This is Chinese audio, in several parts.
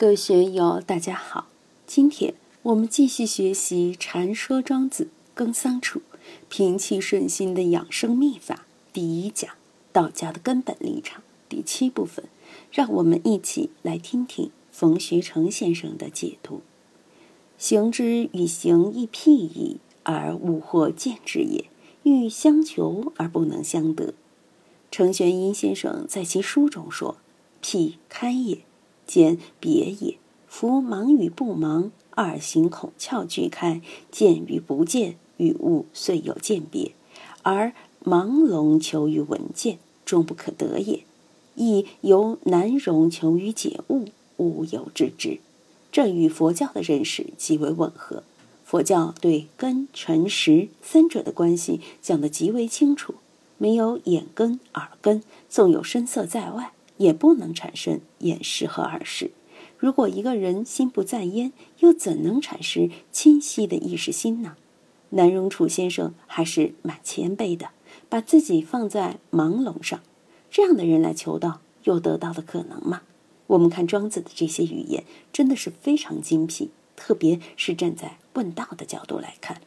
各位学友，大家好！今天我们继续学习《禅说庄子耕桑处平气顺心的养生秘法》第一讲“道家的根本立场”第七部分。让我们一起来听听冯学成先生的解读：“行之与行亦辟矣，而物或见之也；欲相求而不能相得。”程玄英先生在其书中说：“辟开也。”兼别也，夫忙与不忙，二行孔窍俱开，见与不见，与物虽有鉴别，而盲聋求于闻见，终不可得也。亦由难容求于解物，物有之之。这与佛教的认识极为吻合。佛教对根、尘、识三者的关系讲得极为清楚，没有眼根、耳根，纵有声色在外。也不能产生眼识和耳识。如果一个人心不在焉，又怎能产生清晰的意识心呢？南荣楚先生还是蛮谦卑的，把自己放在盲聋上。这样的人来求道，有得到的可能吗？我们看庄子的这些语言，真的是非常精辟，特别是站在问道的角度来看。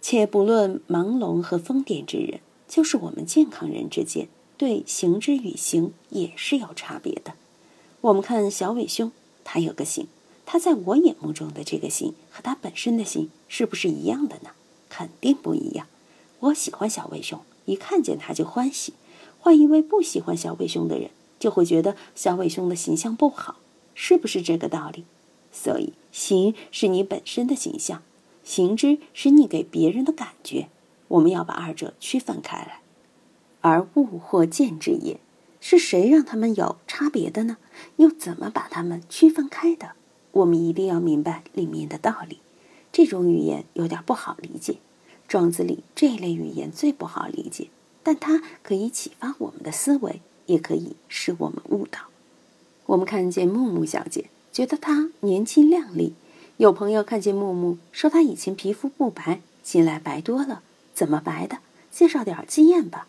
且不论盲聋和疯癫之人，就是我们健康人之间。对行之与行也是有差别的。我们看小伟兄，他有个行，他在我眼目中的这个行和他本身的行是不是一样的呢？肯定不一样。我喜欢小伟兄，一看见他就欢喜；换一位不喜欢小伟兄的人，就会觉得小伟兄的形象不好，是不是这个道理？所以，行是你本身的形象，行之是你给别人的感觉。我们要把二者区分开来。而物或见之也，是谁让他们有差别的呢？又怎么把他们区分开的？我们一定要明白里面的道理。这种语言有点不好理解，庄子里这类语言最不好理解，但它可以启发我们的思维，也可以使我们悟道。我们看见木木小姐，觉得她年轻靓丽；有朋友看见木木，说她以前皮肤不白，近来白多了。怎么白的？介绍点经验吧。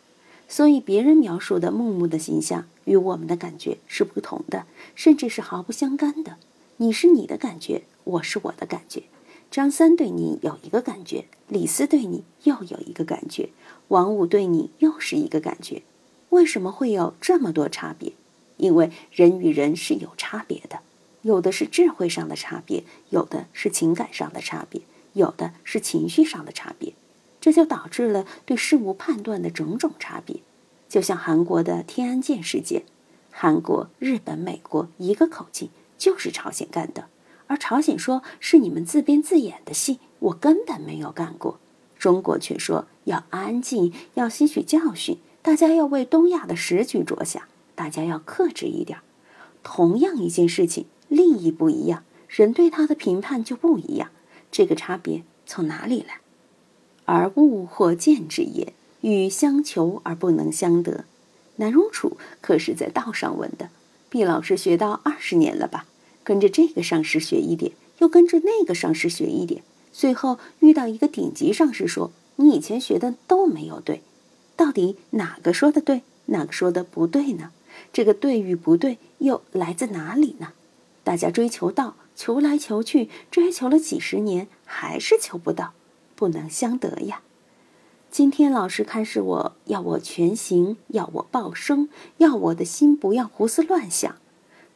所以，别人描述的木木的形象与我们的感觉是不同的，甚至是毫不相干的。你是你的感觉，我是我的感觉。张三对你有一个感觉，李四对你又有一个感觉，王五对你又是一个感觉。为什么会有这么多差别？因为人与人是有差别的，有的是智慧上的差别，有的是情感上的差别，有的是情绪上的差别。这就导致了对事物判断的种种差别，就像韩国的天安舰事件，韩国、日本、美国一个口径，就是朝鲜干的，而朝鲜说是你们自编自演的戏，我根本没有干过。中国却说要安静，要吸取教训，大家要为东亚的时局着想，大家要克制一点。同样一件事情，利益不一样，人对他的评判就不一样。这个差别从哪里来？而物或见之也，欲相求而不能相得。南荣楚可是在道上问的，毕老师学道二十年了吧？跟着这个上师学一点，又跟着那个上师学一点，最后遇到一个顶级上师说：“你以前学的都没有对，到底哪个说的对，哪个说的不对呢？这个对与不对又来自哪里呢？大家追求道，求来求去，追求了几十年，还是求不到。”不能相得呀！今天老师看是我要我全行，要我报声，要我的心不要胡思乱想，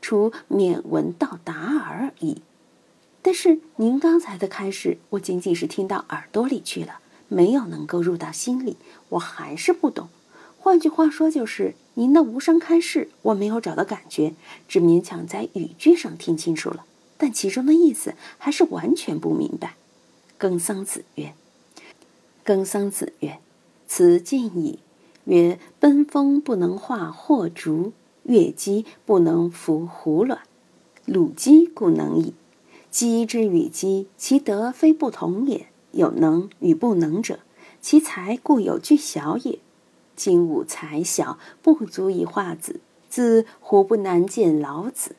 除免闻到达而已。但是您刚才的开示，我仅仅是听到耳朵里去了，没有能够入到心里，我还是不懂。换句话说，就是您的无声开示，我没有找到感觉，只勉强在语句上听清楚了，但其中的意思还是完全不明白。耕桑子曰：“耕桑子曰，此近矣。曰：奔风不能化祸竹，越鸡不能伏虎卵，鲁鸡故能矣。鸡之与鸡，其德非不同也。有能与不能者，其才固有巨小也。今吾才小，不足以化子。子胡不难见老子？”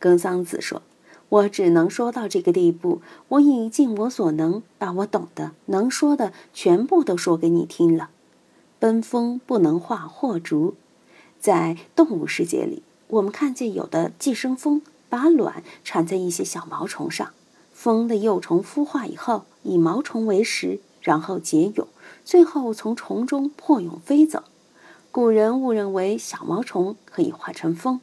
耕桑子说。我只能说到这个地步，我已尽我所能，把我懂的、能说的全部都说给你听了。奔风不能化祸竹，在动物世界里，我们看见有的寄生蜂，把卵产在一些小毛虫上，蜂的幼虫孵化以后，以毛虫为食，然后结蛹，最后从虫中破蛹飞走。古人误认为小毛虫可以化成蜂，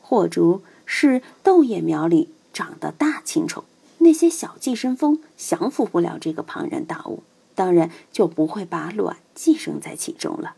或竹是豆叶苗里长得大青虫，那些小寄生蜂降服不了这个庞然大物，当然就不会把卵寄生在其中了。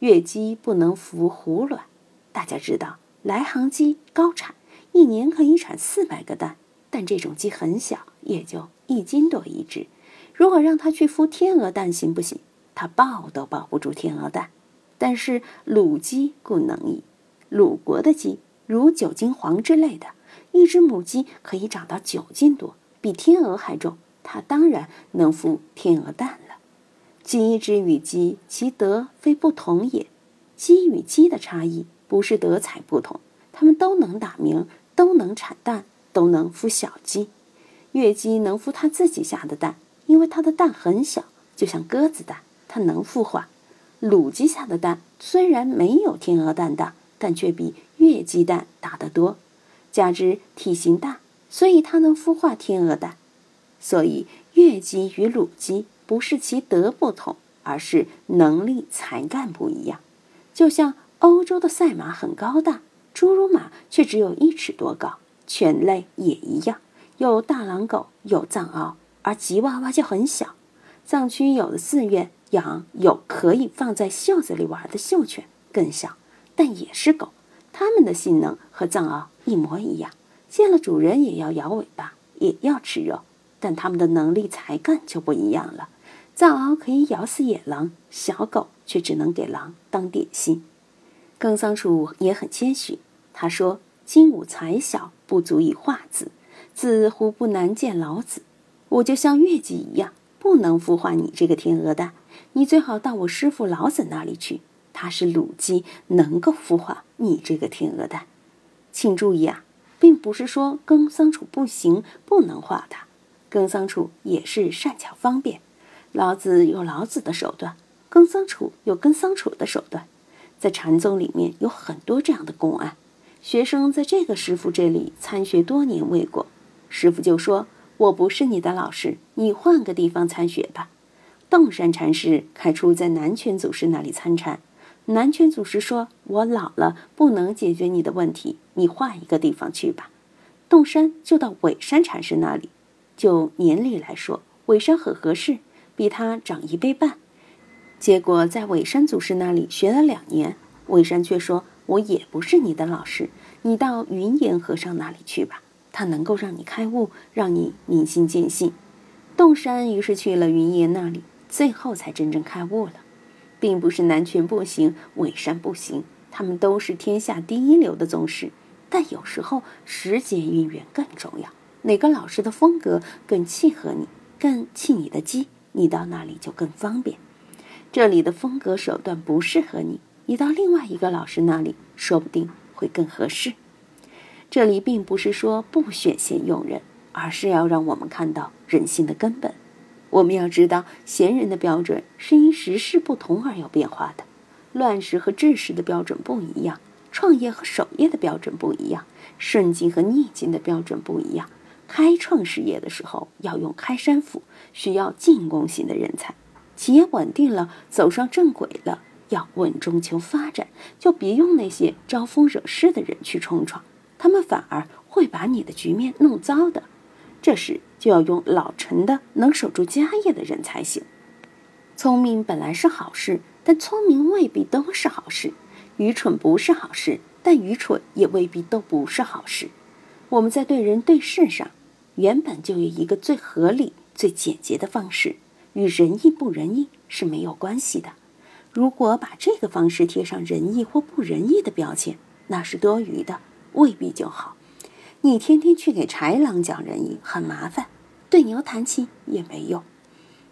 月鸡不能孵虎卵，大家知道，来杭鸡高产，一年可以产四百个蛋，但这种鸡很小，也就一斤多一只。如果让它去孵天鹅蛋，行不行？它抱都抱不住天鹅蛋。但是鲁鸡故能矣。鲁国的鸡，如九斤黄之类的，一只母鸡可以长到九斤多，比天鹅还重。它当然能孵天鹅蛋了。鸡之与鸡，其德非不同也。鸡与鸡的差异不是德才不同，它们都能打鸣，都能产蛋，都能孵小鸡。月鸡能孵它自己下的蛋，因为它的蛋很小，就像鸽子蛋，它能孵化。卤鸡下的蛋虽然没有天鹅蛋大，但却比月鸡蛋大得多。加之体型大，所以它能孵化天鹅蛋。所以月鸡与卤鸡不是其德不同，而是能力才干不一样。就像欧洲的赛马很高大，侏儒马却只有一尺多高。犬类也一样，有大狼狗，有藏獒，而吉娃娃就很小。藏区有的寺院。养有可以放在袖子里玩的绣犬，更小，但也是狗。它们的性能和藏獒一模一样，见了主人也要摇尾巴，也要吃肉。但它们的能力才干就不一样了。藏獒可以咬死野狼，小狗却只能给狼当点心。耕桑鼠也很谦虚，他说：“金吾才小，不足以化子。子胡不难见老子？我就像月季一样，不能孵化你这个天鹅蛋。”你最好到我师傅老子那里去，他是鲁鸡，能够孵化你这个天鹅蛋。请注意啊，并不是说耕桑楚不行，不能画它。耕桑楚也是善巧方便，老子有老子的手段，耕桑楚有耕桑楚的手段。在禅宗里面有很多这样的公案，学生在这个师傅这里参学多年未果，师傅就说：“我不是你的老师，你换个地方参学吧。”洞山禅师开出在南泉祖师那里参禅，南泉祖师说：“我老了，不能解决你的问题，你换一个地方去吧。”洞山就到尾山禅师那里。就年龄来说，尾山很合适，比他长一倍半。结果在尾山祖师那里学了两年，尾山却说：“我也不是你的老师，你到云岩和尚那里去吧，他能够让你开悟，让你明心见性。”洞山于是去了云岩那里。最后才真正开悟了，并不是南拳不行，伪山不行，他们都是天下第一流的宗师。但有时候时节因缘更重要，哪个老师的风格更契合你，更契你的机，你到那里就更方便。这里的风格手段不适合你，你到另外一个老师那里，说不定会更合适。这里并不是说不选贤用人，而是要让我们看到人性的根本。我们要知道，贤人的标准是因时势不同而有变化的，乱世和治世的标准不一样，创业和守业的标准不一样，顺境和逆境的标准不一样。开创事业的时候要用开山斧，需要进攻型的人才；企业稳定了，走上正轨了，要稳中求发展，就别用那些招风惹事的人去冲闯，他们反而会把你的局面弄糟的。这时就要用老成的、能守住家业的人才行。聪明本来是好事，但聪明未必都是好事；愚蠢不是好事，但愚蠢也未必都不是好事。我们在对人对事上，原本就有一个最合理、最简洁的方式，与仁义不仁义是没有关系的。如果把这个方式贴上仁义或不仁义的标签，那是多余的，未必就好。你天天去给豺狼讲仁义，很麻烦；对牛弹琴也没用。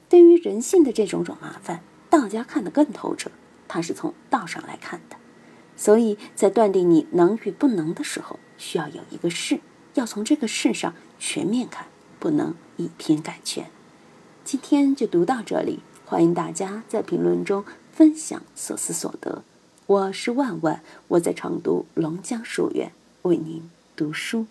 对于人性的这种种麻烦，道家看得更透彻，他是从道上来看的。所以在断定你能与不能的时候，需要有一个事，要从这个事上全面看，不能以偏概全。今天就读到这里，欢迎大家在评论中分享所思所得。我是万万，我在成都龙江书院为您读书。